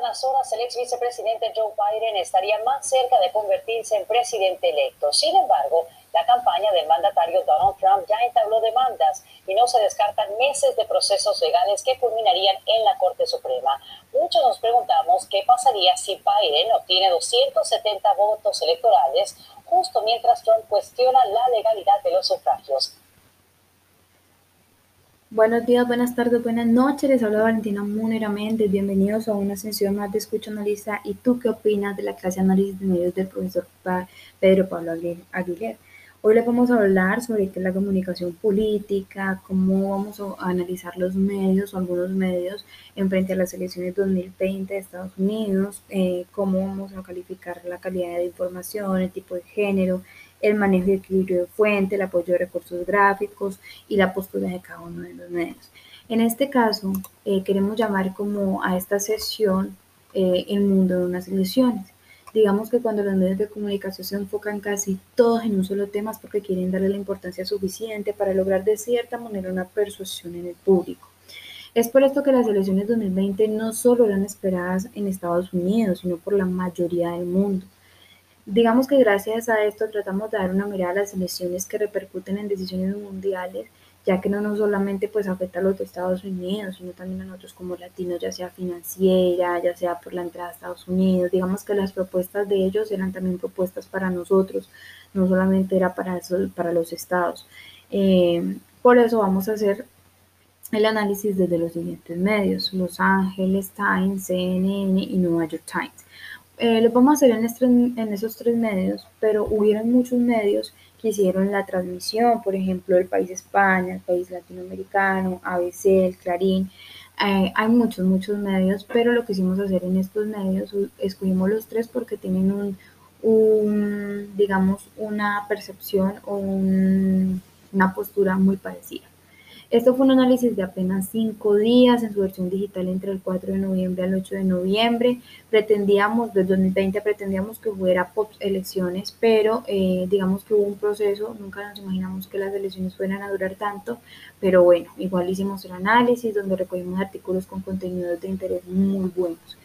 las horas, el ex vicepresidente Joe Biden estaría más cerca de convertirse en presidente electo. Sin embargo, la campaña del mandatario Donald Trump ya entabló demandas y no se descartan meses de procesos legales que culminarían en la Corte Suprema. Muchos nos preguntamos qué pasaría si Biden obtiene 270 votos electorales justo mientras Trump cuestiona la legalidad de los sufragios. Buenos días, buenas tardes, buenas noches. Les habla Valentina Munera Méndez. Bienvenidos a una sesión más de Escucha Analista. ¿Y tú qué opinas de la clase de análisis de medios del profesor Pedro Pablo Aguilera? Hoy les vamos a hablar sobre la comunicación política, cómo vamos a analizar los medios o algunos medios en frente a las elecciones 2020 de Estados Unidos, eh, cómo vamos a calificar la calidad de información, el tipo de género, el manejo y equilibrio de fuente, el apoyo de recursos gráficos y la postura de cada uno de los medios. En este caso, eh, queremos llamar como a esta sesión eh, el mundo de unas elecciones. Digamos que cuando los medios de comunicación se enfocan casi todos en un solo tema es porque quieren darle la importancia suficiente para lograr de cierta manera una persuasión en el público. Es por esto que las elecciones 2020 no solo eran esperadas en Estados Unidos, sino por la mayoría del mundo. Digamos que gracias a esto tratamos de dar una mirada a las elecciones que repercuten en decisiones mundiales, ya que no, no solamente pues afecta a los Estados Unidos, sino también a nosotros como latinos, ya sea financiera, ya sea por la entrada a Estados Unidos. Digamos que las propuestas de ellos eran también propuestas para nosotros, no solamente era para, para los estados. Eh, por eso vamos a hacer el análisis desde los siguientes medios, Los Ángeles Times, CNN y New York Times. Eh, lo podemos hacer en, esos tres medios, pero hubieron muchos medios que hicieron la transmisión, por ejemplo, el País España, el País Latinoamericano, ABC, el Clarín. Eh, hay muchos, muchos medios, pero lo que hicimos hacer en estos medios, escogimos los tres porque tienen un, un digamos, una percepción o un, una postura muy parecida. Esto fue un análisis de apenas cinco días en su versión digital entre el 4 de noviembre al 8 de noviembre. Pretendíamos, del 2020 pretendíamos que hubiera elecciones, pero eh, digamos que hubo un proceso, nunca nos imaginamos que las elecciones fueran a durar tanto, pero bueno, igual hicimos el análisis donde recogimos artículos con contenidos de interés muy buenos.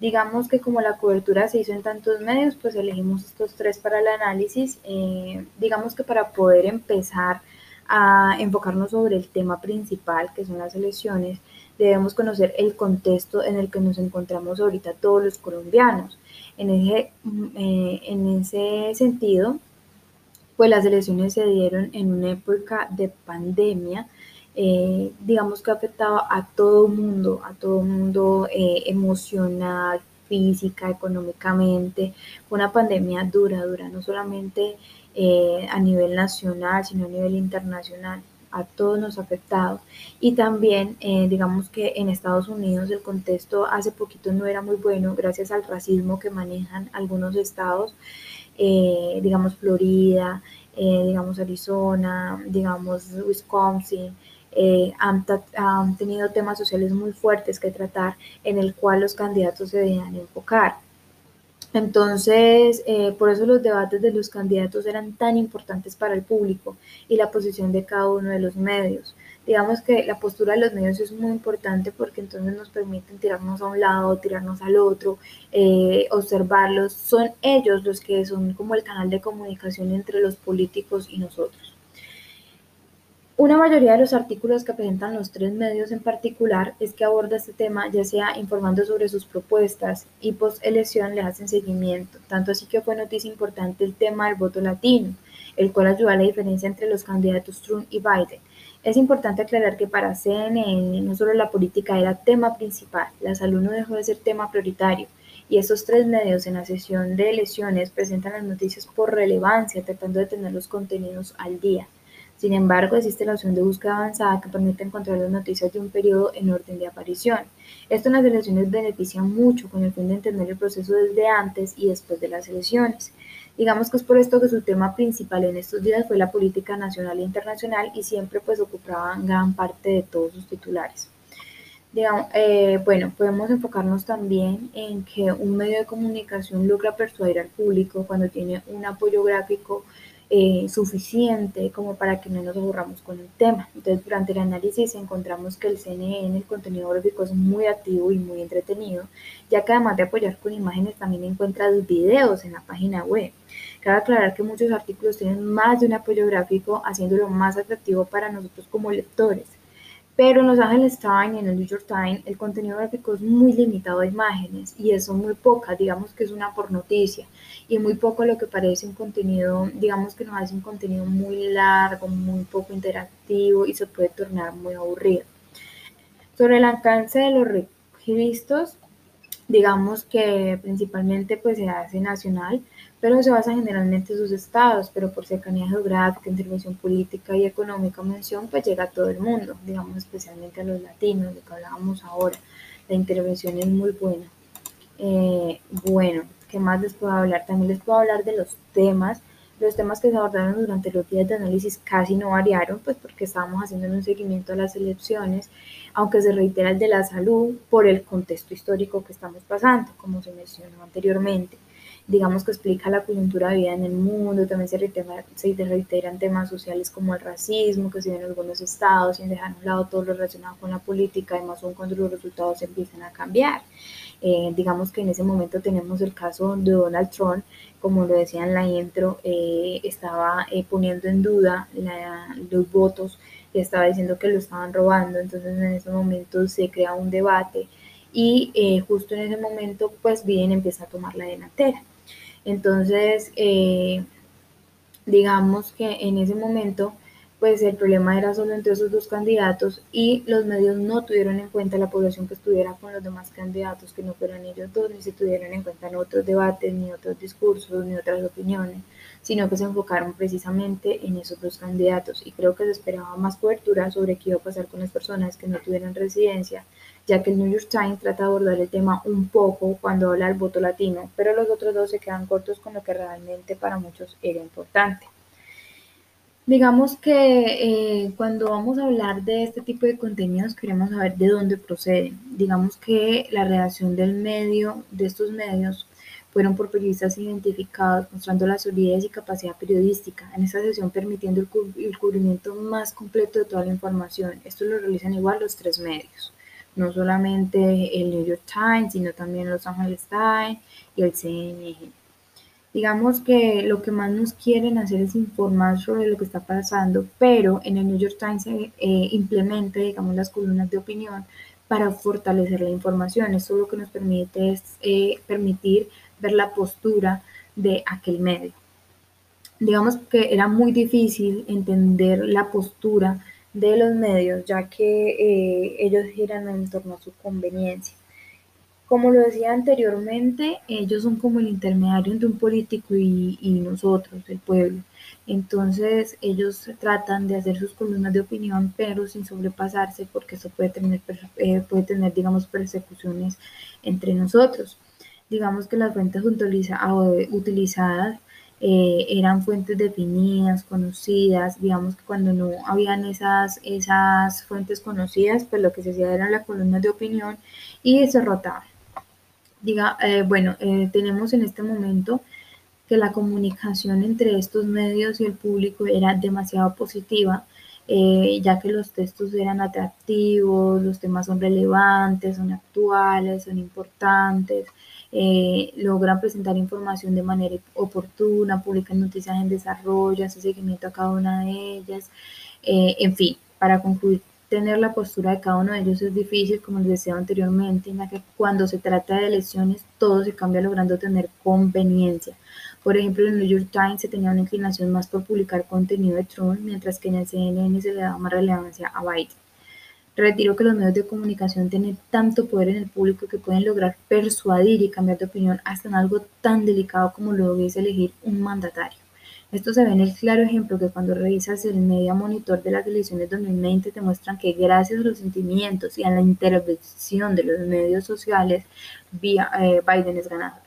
Digamos que como la cobertura se hizo en tantos medios, pues elegimos estos tres para el análisis. Eh, digamos que para poder empezar a enfocarnos sobre el tema principal, que son las elecciones, debemos conocer el contexto en el que nos encontramos ahorita todos los colombianos. En ese, eh, en ese sentido, pues las elecciones se dieron en una época de pandemia, eh, digamos que afectaba a todo mundo, a todo mundo eh, emocional, física, económicamente. Una pandemia dura, dura, no solamente eh, a nivel nacional, sino a nivel internacional. A todos nos ha afectado. Y también, eh, digamos que en Estados Unidos el contexto hace poquito no era muy bueno gracias al racismo que manejan algunos estados, eh, digamos Florida, digamos Arizona, digamos Wisconsin. han, han, tenido temas sociales muy fuertes que tratar en el cual los candidatos se debían enfocar. Entonces, eh, por eso los debates de los candidatos eran tan importantes para el público y la posición de cada uno de los medios. Digamos que la postura de los medios es muy importante porque entonces nos permiten tirarnos a un lado, tirarnos al otro, eh, observarlos. Son ellos los que son como el canal de comunicación entre los políticos y nosotros. Una mayoría de los artículos que presentan los tres medios en particular es que aborda este tema ya sea informando sobre sus propuestas y post-elección le hacen seguimiento, tanto así que fue noticia importante el tema del voto latino, el cual ayuda a la diferencia entre los candidatos Trump y Biden. Es importante aclarar que para CNN no solo la política era tema principal, la salud no dejó de ser tema prioritario, y estos tres medios en la sesión de elecciones presentan las noticias por relevancia, tratando de tener los contenidos al día. Sin embargo, existe la opción de búsqueda avanzada que permite encontrar las noticias de un periodo en orden de aparición. Esto en las elecciones beneficia mucho con el fin de entender el proceso desde antes y después de las elecciones. Digamos que es por esto que su tema principal en estos días fue la política nacional e internacional y siempre pues ocupaban gran parte de todos sus titulares. Eh, bueno, podemos enfocarnos también en que un medio de comunicación logra persuadir al público cuando tiene un apoyo gráfico eh, suficiente como para que no nos aburramos con el tema. Entonces, durante el análisis encontramos que el CNN, el contenido gráfico, es muy activo y muy entretenido, ya que además de apoyar con imágenes, también encuentra videos en la página web. Cabe aclarar que muchos artículos tienen más de un apoyo gráfico, haciéndolo más atractivo para nosotros como lectores. Pero en Los Angeles Times y en el New York Times el contenido gráfico es muy limitado a imágenes y eso muy pocas, digamos que es una por noticia y muy poco lo que parece un contenido, digamos que nos hace un contenido muy largo, muy poco interactivo y se puede tornar muy aburrido. Sobre el alcance de los registros, digamos que principalmente pues se hace nacional, pero se basa generalmente en sus estados, pero por cercanía geográfica, intervención política y económica mención, pues llega a todo el mundo, digamos especialmente a los latinos, de que hablábamos ahora. La intervención es muy buena. Eh, bueno, ¿qué más les puedo hablar? También les puedo hablar de los temas. Los temas que se abordaron durante los días de análisis casi no variaron, pues porque estábamos haciendo un seguimiento a las elecciones, aunque se reitera el de la salud por el contexto histórico que estamos pasando, como se mencionó anteriormente digamos que explica la coyuntura de vida en el mundo, también se, reitera, se reiteran temas sociales como el racismo que se ve en algunos estados, sin dejar a un lado todo lo relacionado con la política, además son cuando los resultados empiezan a cambiar. Eh, digamos que en ese momento tenemos el caso de Donald Trump, como lo decía en la intro, eh, estaba eh, poniendo en duda los votos estaba diciendo que lo estaban robando, entonces en ese momento se crea un debate y justo en ese momento pues Biden empieza a tomar la delantera. Entonces, eh, digamos que en ese momento, pues el problema era solo entre esos dos candidatos y los medios no tuvieron en cuenta la población que estuviera con los demás candidatos, que no fueran ellos dos, ni se tuvieron en cuenta en otros debates, ni otros discursos, ni otras opiniones, sino que se enfocaron precisamente en esos dos candidatos. Y creo que se esperaba más cobertura sobre qué iba a pasar con las personas que no tuvieran residencia ya que el New York Times trata de abordar el tema un poco cuando habla del voto latino, pero los otros dos se quedan cortos con lo que realmente para muchos era importante. Digamos que eh, cuando vamos a hablar de este tipo de contenidos queremos saber de dónde proceden. Digamos que la redacción del medio, de estos medios, fueron por periodistas identificados, mostrando la solidez y capacidad periodística, en esta sesión permitiendo el, el cubrimiento más completo de toda la información. Esto lo realizan igual los tres medios no solamente el New York Times, sino también Los Angeles Times y el CNN. Digamos que lo que más nos quieren hacer es informar sobre lo que está pasando, pero en el New York Times se eh, implementa, digamos, las columnas de opinión para fortalecer la información. Esto lo que nos permite es eh, permitir ver la postura de aquel medio. Digamos que era muy difícil entender la postura de los medios, ya que eh, ellos giran en torno a su conveniencia. Como lo decía anteriormente, ellos son como el intermediario entre un político y, nosotros, el pueblo. Entonces ellos tratan de hacer sus columnas de opinión, pero sin sobrepasarse, porque eso puede tener, eh, puede tener digamos, persecuciones entre nosotros. Digamos que las fuentes utilizadas eh, eran fuentes definidas, conocidas, digamos que cuando no habían esas, esas fuentes conocidas, pues lo que se hacía era la columna de opinión y se rotaba. Diga, eh, bueno, eh, tenemos en este momento que la comunicación entre estos medios y el público era demasiado positiva, ya que los textos eran atractivos, los temas son relevantes, son actuales, son importantes, eh, logran presentar información de manera oportuna, publican noticias en desarrollo, hace seguimiento a cada una de ellas, eh, en fin, para concluir, tener la postura de cada uno de ellos es difícil, como les decía anteriormente, en la que cuando se trata de elecciones todo se cambia logrando tener conveniencia. Por ejemplo, en el New York Times se tenía una inclinación más por publicar contenido de Trump, mientras que en el CNN se le daba más relevancia a Biden. Retiro que los medios de comunicación tienen tanto poder en el público que pueden lograr persuadir y cambiar de opinión hasta en algo tan delicado como lo es elegir un mandatario. Esto se ve en el claro ejemplo que cuando revisas el media monitor de las elecciones 2020 te muestran que gracias a los sentimientos y a la intervención de los medios sociales, eh, Biden es ganador.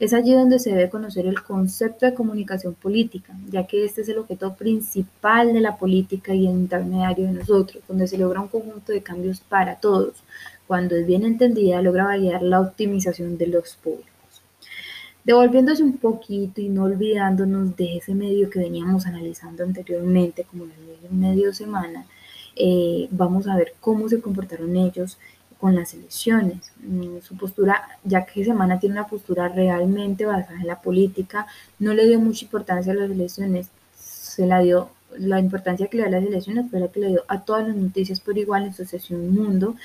Es allí donde se debe conocer el concepto de comunicación política, ya que este es el objeto principal de la política y el intermediario de nosotros, donde se logra un conjunto de cambios para todos. Cuando es bien entendida, logra validar la optimización de los públicos. Devolviéndose un poquito y no olvidándonos de ese medio que veníamos analizando anteriormente, como el medio semana, eh, vamos a ver cómo se comportaron ellos con las elecciones. Mm, su postura, ya que Semana tiene una postura realmente basada en la política, no le dio mucha importancia a las elecciones, se la dio la importancia que le da a las elecciones fue la que le dio a todas las noticias por igual en su sesión Mundo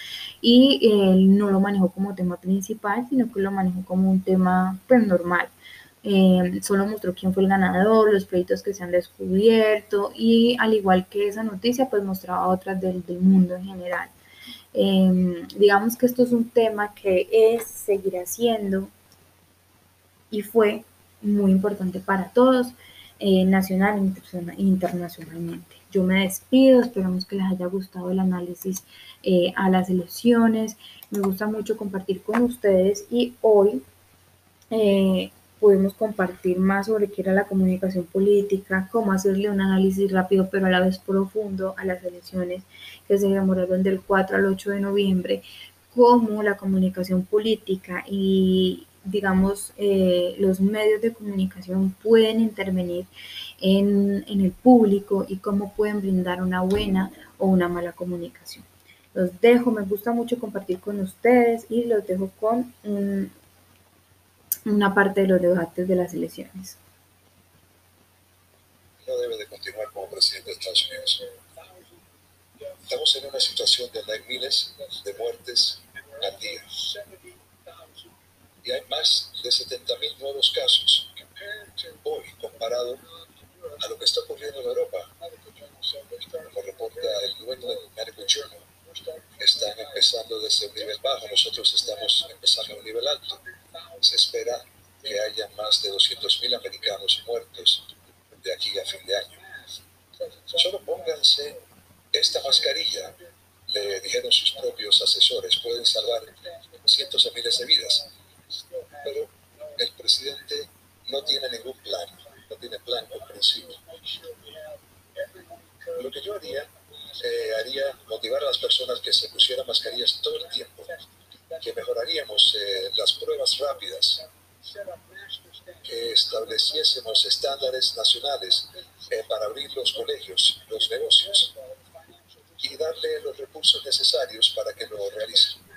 y él no lo manejó como tema principal, sino que lo manejó como un tema pues, normal. Eh, solo mostró quién fue el ganador, los proyectos que se han descubierto y al igual que esa noticia, pues mostraba otras del, del mundo en general. Eh, digamos que esto es un tema que es, seguirá siendo y fue muy importante para todos, eh, nacional e internacionalmente. Yo me despido, esperamos que les haya gustado el análisis a las elecciones. Me gusta mucho compartir con ustedes y hoy podemos compartir más sobre qué era la comunicación política, cómo hacerle un análisis rápido pero a la vez profundo a las elecciones que se demoraron del 4 al 8 de noviembre, cómo la comunicación política y digamos eh, los medios de comunicación pueden intervenir en, en el público y cómo pueden brindar una buena o una mala comunicación. Los dejo, me gusta mucho compartir con ustedes y los dejo con un, una parte de los debates de las elecciones. No debe de continuar como presidente de Estados Unidos. Estamos en una situación donde hay miles de muertes al día. Y hay más de 70.000 nuevos casos hoy comparado a lo que está ocurriendo en Europa. Como reporta el New England Medical Journal, están empezando desde un nivel bajo, nosotros estamos empezando a un nivel alto se espera que haya más de 200.000 americanos muertos de aquí a fin de año. Solo pónganse esta mascarilla, le dijeron sus propios asesores, pueden salvar cientos de miles de vidas. Pero el presidente no tiene ningún plan, no tiene plan comprensivo. Lo que yo haría, eh, haría motivar a las personas que se pusieran mascarillas todo el tiempo que mejoraríamos eh, las pruebas rápidas, que estableciésemos estándares nacionales eh, para abrir los colegios, los negocios y darle los recursos necesarios para que lo realicen.